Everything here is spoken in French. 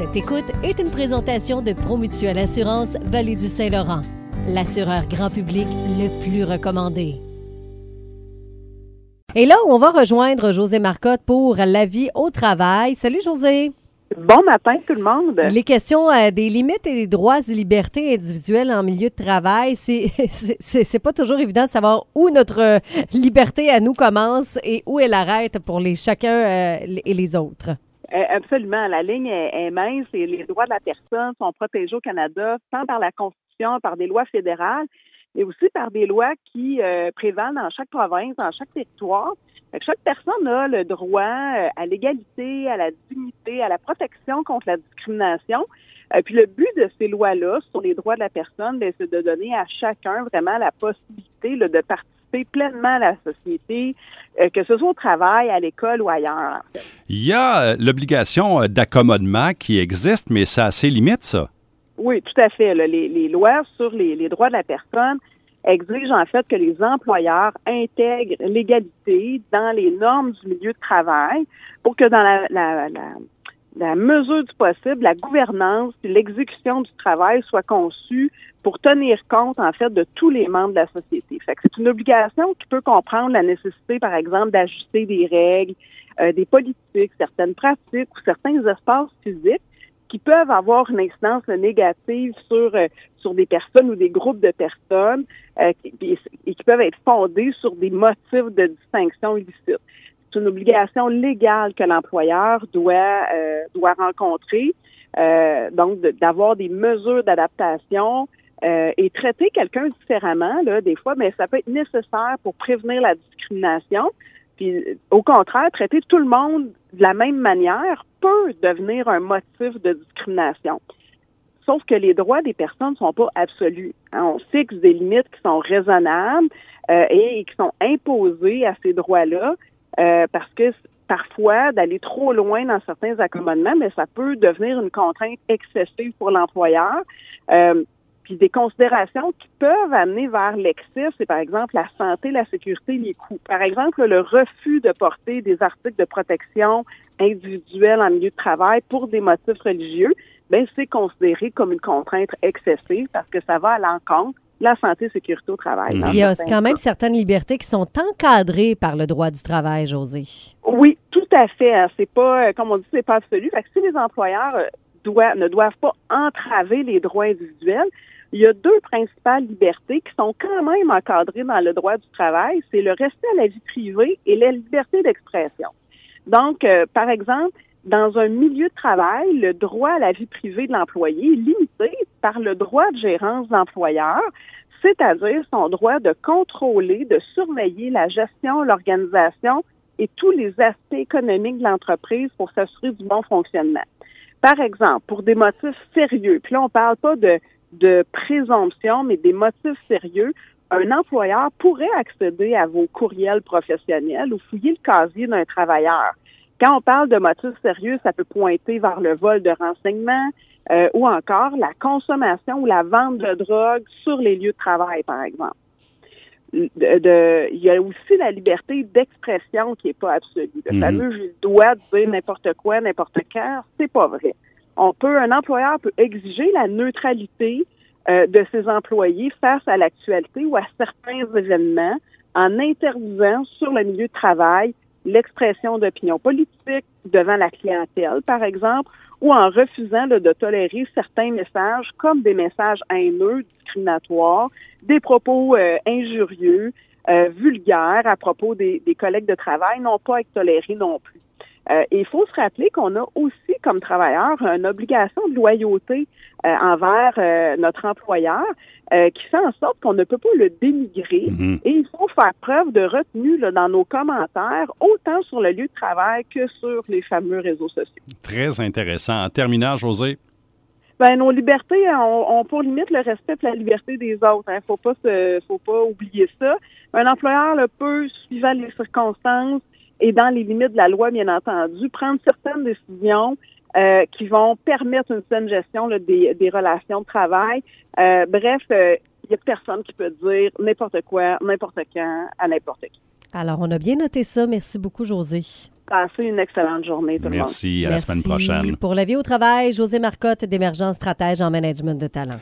Cette écoute est une présentation de Promutuelle Assurance Vallée du Saint-Laurent, l'assureur grand public le plus recommandé. Et là, on va rejoindre José Marcotte pour la vie au travail. Salut José. Bon matin tout le monde. Les questions euh, des limites et des droits et libertés individuelles en milieu de travail, c'est c'est pas toujours évident de savoir où notre euh, liberté à nous commence et où elle arrête pour les chacun euh, et les autres. Euh, absolument. La ligne est, mince et les droits de la personne sont protégés au Canada tant par la Constitution, par des lois fédérales, mais aussi par des lois qui euh, prévalent dans chaque province, dans chaque territoire. chaque personne a le droit euh, à l'égalité, à la dignité, à la protection contre la discrimination. puis le but de ces lois-là sur les droits de la personne, ben, c'est de donner à chacun vraiment la possibilité de participer pleinement à la société, euh, que ce soit au travail, à l'école ou ailleurs. Il y a euh, l'obligation euh, d'accommodement qui existe, mais ça a ses limites, ça. Oui, tout à fait. Les, lois sur les, droits de la personne exigent en fait que les employeurs intègrent l'égalité dans les normes du milieu de travail pour que dans la, la mesure du possible, la gouvernance et l'exécution du travail soient conçues pour tenir compte, en fait, de tous les membres de la société. C'est une obligation qui peut comprendre la nécessité, par exemple, d'ajuster des règles, euh, des politiques, certaines pratiques ou certains espaces physiques qui peuvent avoir une incidence négative sur euh, sur des personnes ou des groupes de personnes euh, et qui peuvent être fondés sur des motifs de distinction illicite. C'est une obligation légale que l'employeur doit doit rencontrer, donc d'avoir des mesures d'adaptation euh, et traiter quelqu'un différemment, là, des fois, mais ça peut être nécessaire pour prévenir la discrimination. Puis, euh, au contraire, traiter tout le monde de la même manière peut devenir un motif de discrimination. Sauf que les droits des personnes ne sont pas absolus. Hein. On fixe des limites qui sont raisonnables euh, et, qui sont imposées à ces droits-là parce que parfois, d'aller trop loin dans certains accommodements, mais ça peut devenir une contrainte excessive pour l'employeur des considérations qui peuvent amener vers l'excès, c'est par exemple la santé, la sécurité, les coûts. Par exemple, le refus de porter des articles de protection individuelle en milieu de travail pour des motifs religieux, ben c'est considéré comme une contrainte excessive parce que ça va à l'encontre de la santé et sécurité au travail. Il y a quand même certaines libertés qui sont encadrées par le droit du travail, José. Oui, tout à fait. Hein. C'est pas, euh, comme on dit, c'est pas absolu. Fait que si les employeurs euh, doivent, ne doivent pas entraver les droits individuels, il y a deux principales libertés qui sont quand même encadrées dans le droit du travail, c'est le respect à la vie privée et la liberté d'expression. Donc, euh, par exemple, dans un milieu de travail, le droit à la vie privée de l'employé est limité par le droit de gérance d'employeur, c'est-à-dire son droit de contrôler, de surveiller la gestion, l'organisation et tous les aspects économiques de l'entreprise pour s'assurer du bon fonctionnement. Par exemple, pour des motifs sérieux, puis là, on parle pas de de présomption, mais des motifs sérieux, un employeur pourrait accéder à vos courriels professionnels ou fouiller le casier d'un travailleur. Quand on parle de motifs sérieux, ça peut pointer vers le vol de renseignements euh, ou encore la consommation ou la vente de drogue sur les lieux de travail, par exemple. De, il y a aussi la liberté d'expression qui est pas absolue. Le mhm. fameux je dois dire n'importe quoi, n'importe quand, c'est pas vrai on peut, un employeur peut exiger la neutralité euh, de ses employés face à l'actualité ou à certains événements en interdisant sur le milieu de travail l'expression d'opinion politique devant la clientèle, par exemple, ou en refusant de tolérer certains messages comme des messages haineux, discriminatoires, des propos euh, injurieux, euh, vulgaires à propos des, des collègues de travail n'ont pas à être tolérés non plus. Euh, il faut se rappeler qu'on a aussi, comme travailleur, une obligation de loyauté euh, envers euh, notre employeur qui fait en sorte qu'on ne peut pas le dénigrer mhm. et il faut faire preuve de retenue dans nos commentaires, autant sur le lieu de travail que sur les fameux réseaux sociaux. Très intéressant. En terminant, José? Ben, nos libertés ont, pour limite le respect de la liberté des autres. Il hein. faut pas faut pas oublier ça. Un employeur le peut, suivant les circonstances, et dans les limites de la loi, bien entendu, prendre certaines décisions euh, qui vont permettre une saine gestion des, relations de travail. Euh, bref, il euh, n'y a personne qui peut dire n'importe quoi, n'importe quand, à n'importe qui. Alors, on a bien noté ça. Merci beaucoup, José. Passez une excellente journée, tout le monde. Merci. À la semaine Merci. prochaine. Pour la vie au travail, José Marcotte, d'émergence stratège en management de talent.